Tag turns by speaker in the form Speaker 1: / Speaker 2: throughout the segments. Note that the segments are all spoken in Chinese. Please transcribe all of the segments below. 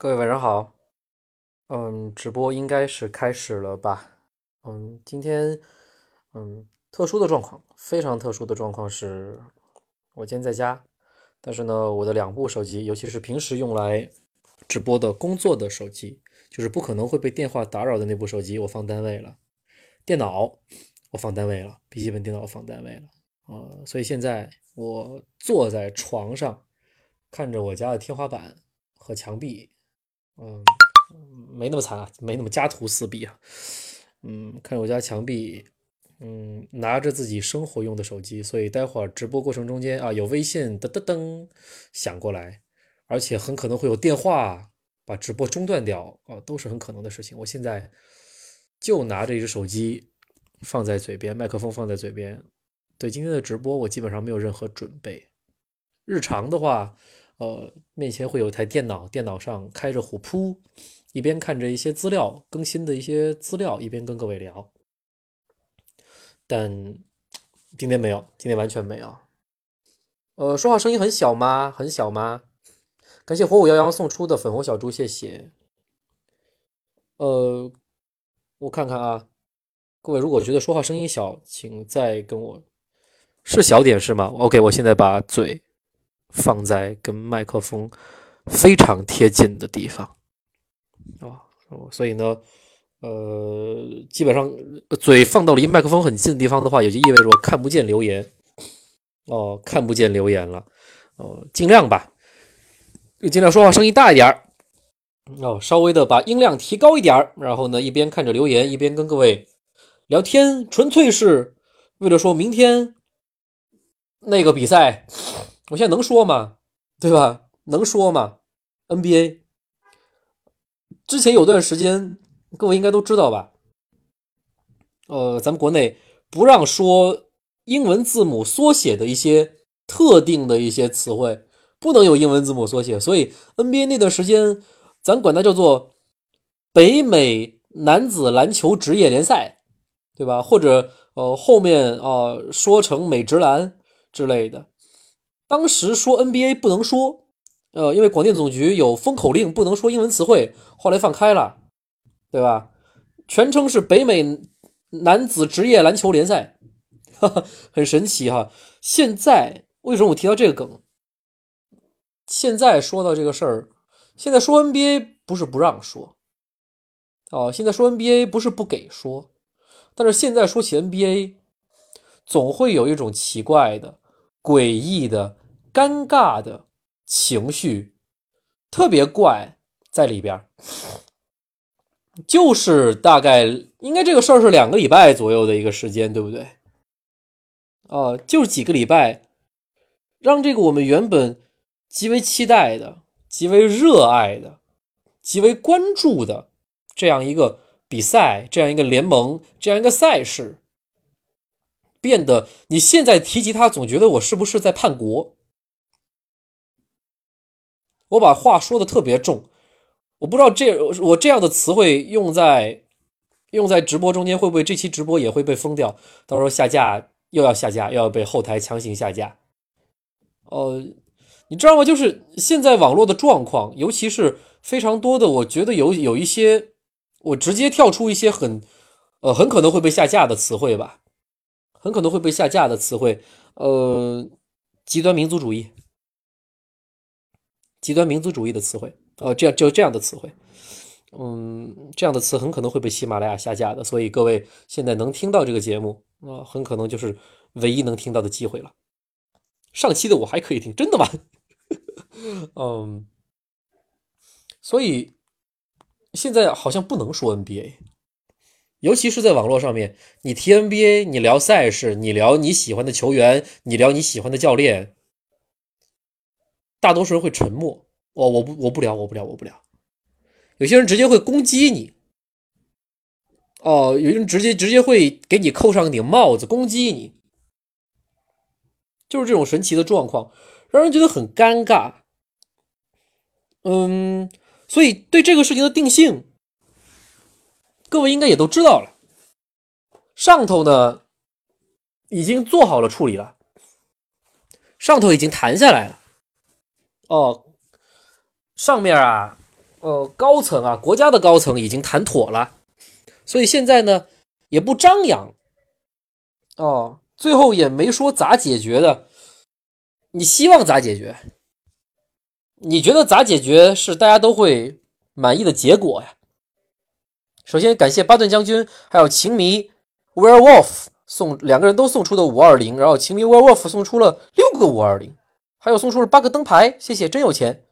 Speaker 1: 各位晚上好，嗯，直播应该是开始了吧？嗯，今天，嗯，特殊的状况，非常特殊的状况是，我今天在家，但是呢，我的两部手机，尤其是平时用来直播的工作的手机，就是不可能会被电话打扰的那部手机，我放单位了，电脑我放单位了，笔记本电脑放单位了，呃，所以现在我坐在床上，看着我家的天花板和墙壁。嗯，没那么惨啊，没那么家徒四壁啊。嗯，看我家墙壁，嗯，拿着自己生活用的手机，所以待会儿直播过程中间啊，有微信噔噔噔响过来，而且很可能会有电话把直播中断掉啊，都是很可能的事情。我现在就拿着一只手机放在嘴边，麦克风放在嘴边。对今天的直播，我基本上没有任何准备。日常的话。呃，面前会有一台电脑，电脑上开着虎扑，一边看着一些资料更新的一些资料，一边跟各位聊。但今天没有，今天完全没有。呃，说话声音很小吗？很小吗？感谢火舞摇摇送出的粉红小猪，谢谢。呃，我看看啊，各位如果觉得说话声音小，请再跟我是小点是吗？OK，我现在把嘴。放在跟麦克风非常贴近的地方。啊，所以呢，呃，基本上嘴放到离麦克风很近的地方的话，也就意味着我看不见留言。哦，看不见留言了。哦，尽量吧，尽量说话声音大一点儿。哦，稍微的把音量提高一点儿，然后呢，一边看着留言，一边跟各位聊天，纯粹是为了说明天那个比赛。我现在能说吗？对吧？能说吗？NBA 之前有段时间，各位应该都知道吧？呃，咱们国内不让说英文字母缩写的一些特定的一些词汇，不能有英文字母缩写，所以 NBA 那段时间，咱管它叫做北美男子篮球职业联赛，对吧？或者呃后面啊说成美职篮之类的。当时说 NBA 不能说，呃，因为广电总局有封口令，不能说英文词汇。后来放开了，对吧？全称是北美男子职业篮球联赛，哈哈，很神奇哈。现在为什么我提到这个梗？现在说到这个事儿，现在说 NBA 不是不让说，哦，现在说 NBA 不是不给说，但是现在说起 NBA，总会有一种奇怪的。诡异的、尴尬的情绪，特别怪在里边就是大概应该这个事儿是两个礼拜左右的一个时间，对不对？哦，就是几个礼拜，让这个我们原本极为期待的、极为热爱的、极为关注的这样一个比赛、这样一个联盟、这样一个赛事。变得，你现在提及他，总觉得我是不是在叛国？我把话说的特别重，我不知道这我这样的词汇用在用在直播中间会不会这期直播也会被封掉？到时候下架又要下架，又要被后台强行下架。呃，你知道吗？就是现在网络的状况，尤其是非常多的，我觉得有有一些，我直接跳出一些很呃很可能会被下架的词汇吧。很可能会被下架的词汇，呃，极端民族主义，极端民族主义的词汇，呃，这样就这样的词汇，嗯，这样的词很可能会被喜马拉雅下架的，所以各位现在能听到这个节目啊，很可能就是唯一能听到的机会了。上期的我还可以听，真的吗？嗯，所以现在好像不能说 NBA。尤其是在网络上面，你提 NBA，你聊赛事，你聊你喜欢的球员，你聊你喜欢的教练，大多数人会沉默。我我不我不聊，我不聊，我不聊。有些人直接会攻击你。哦，有些人直接直接会给你扣上顶帽子攻击你，就是这种神奇的状况，让人觉得很尴尬。嗯，所以对这个事情的定性。各位应该也都知道了，上头呢已经做好了处理了，上头已经谈下来了。哦，上面啊呃，高层啊，国家的高层已经谈妥了，所以现在呢也不张扬，哦，最后也没说咋解决的。你希望咋解决？你觉得咋解决是大家都会满意的结果呀？首先感谢巴顿将军，还有情迷 Werewolf 送两个人都送出的五二零，然后情迷 Werewolf 送出了六个五二零，还有送出了八个灯牌，谢谢，真有钱。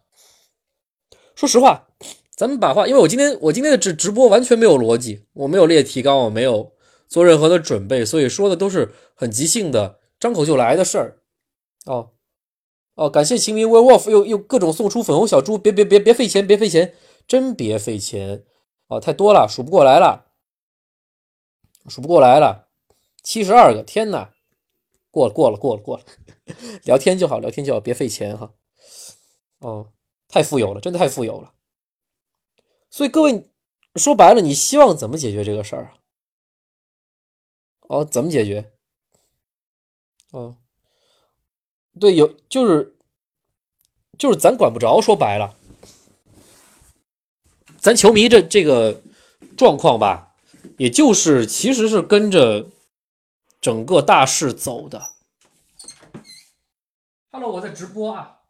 Speaker 1: 说实话，咱们把话，因为我今天我今天的直直播完全没有逻辑，我没有列提纲，我没有做任何的准备，所以说的都是很即兴的，张口就来的事儿。哦哦，感谢秦明 Wolf 又又各种送出粉红小猪，别别别别费钱，别费钱，真别费钱哦，太多了，数不过来了，数不过来了，七十二个，天哪，过了过了过了过了，聊天就好，聊天就好，别费钱哈。哦。太富有了，真的太富有了。所以各位说白了，你希望怎么解决这个事儿啊？哦，怎么解决？哦，对，有就是就是咱管不着。说白了，咱球迷这这个状况吧，也就是其实是跟着整个大势走的。Hello，我在直播啊。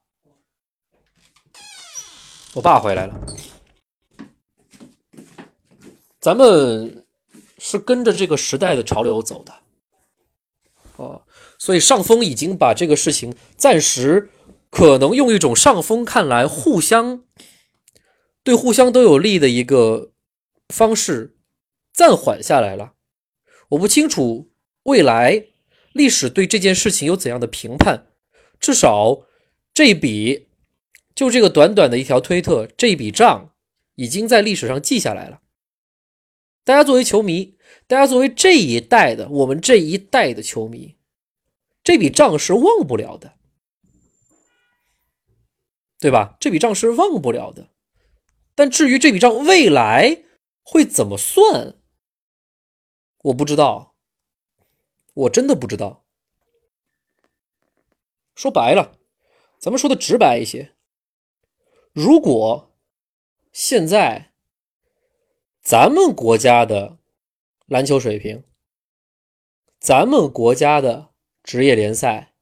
Speaker 1: 我爸回来了，咱们是跟着这个时代的潮流走的，哦，所以上峰已经把这个事情暂时可能用一种上峰看来互相对互相都有利的一个方式暂缓下来了。我不清楚未来历史对这件事情有怎样的评判，至少这笔。就这个短短的一条推特，这笔账已经在历史上记下来了。大家作为球迷，大家作为这一代的我们这一代的球迷，这笔账是忘不了的，对吧？这笔账是忘不了的。但至于这笔账未来会怎么算，我不知道，我真的不知道。说白了，咱们说的直白一些。如果现在咱们国家的篮球水平，咱们国家的职业联赛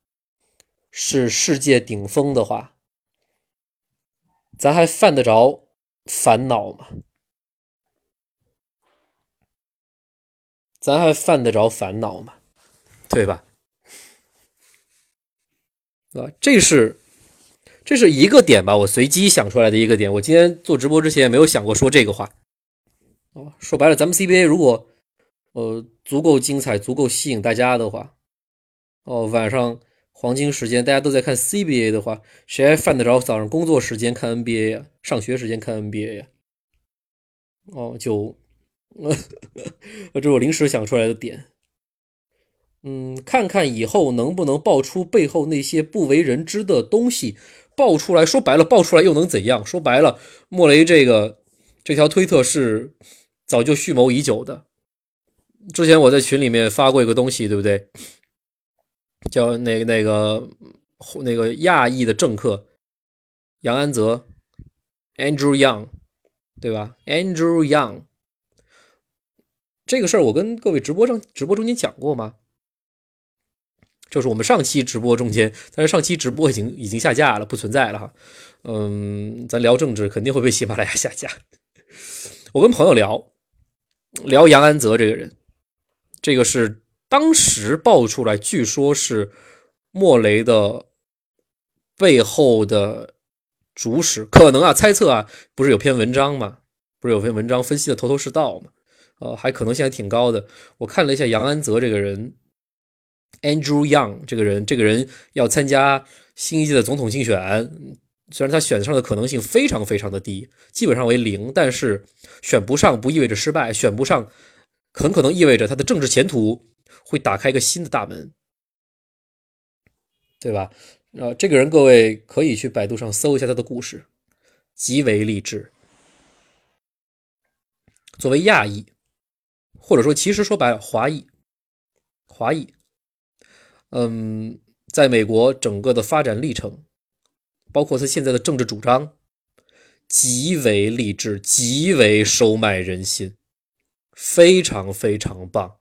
Speaker 1: 是世界顶峰的话，咱还犯得着烦恼吗？咱还犯得着烦恼吗？对吧？啊，这是。这是一个点吧，我随机想出来的一个点。我今天做直播之前也没有想过说这个话。哦，说白了，咱们 CBA 如果呃足够精彩、足够吸引大家的话，哦，晚上黄金时间大家都在看 CBA 的话，谁还犯得着早上工作时间看 NBA 呀？上学时间看 NBA 呀？哦，就，这是我临时想出来的点。嗯，看看以后能不能爆出背后那些不为人知的东西。爆出来说白了，爆出来又能怎样？说白了，莫雷这个这条推特是早就蓄谋已久的。之前我在群里面发过一个东西，对不对？叫那个那个那个亚裔的政客杨安泽，Andrew Young，对吧？Andrew Young，这个事儿我跟各位直播上直播中间讲过吗？就是我们上期直播中间，但是上期直播已经已经下架了，不存在了哈。嗯，咱聊政治肯定会被喜马拉雅下架。我跟朋友聊聊杨安泽这个人，这个是当时爆出来，据说是莫雷的背后的主使，可能啊，猜测啊，不是有篇文章吗？不是有篇文章分析的头头是道吗？呃，还可能性还挺高的。我看了一下杨安泽这个人。Andrew Young 这个人，这个人要参加新一届的总统竞选，虽然他选上的可能性非常非常的低，基本上为零，但是选不上不意味着失败，选不上很可能意味着他的政治前途会打开一个新的大门，对吧？呃，这个人各位可以去百度上搜一下他的故事，极为励志。作为亚裔，或者说其实说白了华裔，华裔。嗯，在美国整个的发展历程，包括他现在的政治主张，极为励志，极为收买人心，非常非常棒。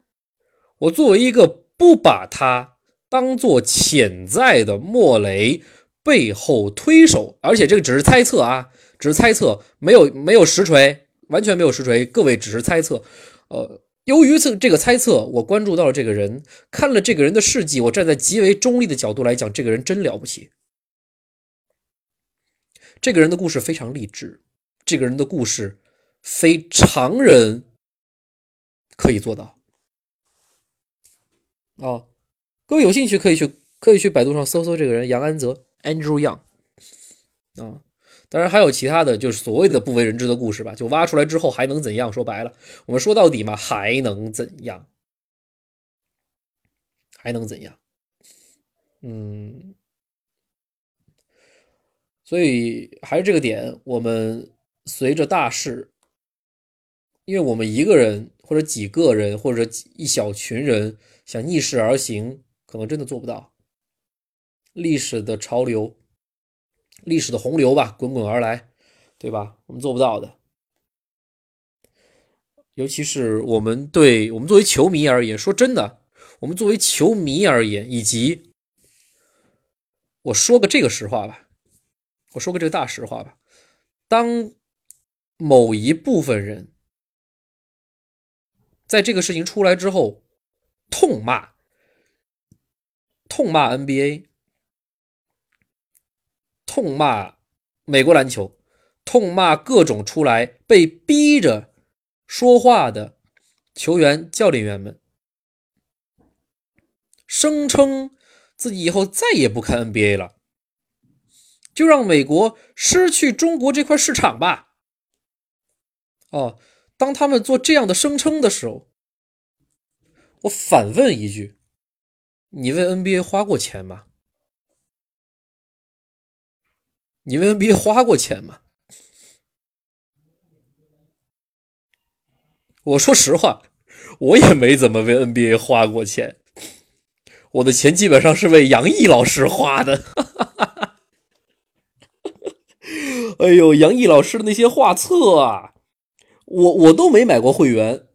Speaker 1: 我作为一个不把它当做潜在的莫雷背后推手，而且这个只是猜测啊，只是猜测，没有没有实锤，完全没有实锤，各位只是猜测。呃，由于这这个猜测，我关注到了这个人，看了这个人的事迹，我站在极为中立的角度来讲，这个人真了不起。这个人的故事非常励志，这个人的故事非常人可以做到。哦，各位有兴趣可以去可以去百度上搜搜这个人杨安泽 Andrew Young 啊，当然还有其他的就是所谓的不为人知的故事吧，就挖出来之后还能怎样？说白了，我们说到底嘛，还能怎样？还能怎样？嗯。所以还是这个点，我们随着大势，因为我们一个人或者几个人或者一小群人想逆势而行，可能真的做不到。历史的潮流，历史的洪流吧，滚滚而来，对吧？我们做不到的。尤其是我们对我们作为球迷而言，说真的，我们作为球迷而言，以及我说个这个实话吧。我说个这个大实话吧，当某一部分人在这个事情出来之后痛骂、痛骂 NBA、痛骂美国篮球、痛骂各种出来被逼着说话的球员、教练员们，声称自己以后再也不看 NBA 了。就让美国失去中国这块市场吧。哦，当他们做这样的声称的时候，我反问一句：你为 NBA 花过钱吗？你为 NBA 花过钱吗？我说实话，我也没怎么为 NBA 花过钱，我的钱基本上是为杨毅老师花的。哎呦，杨毅老师的那些画册啊，我我都没买过会员，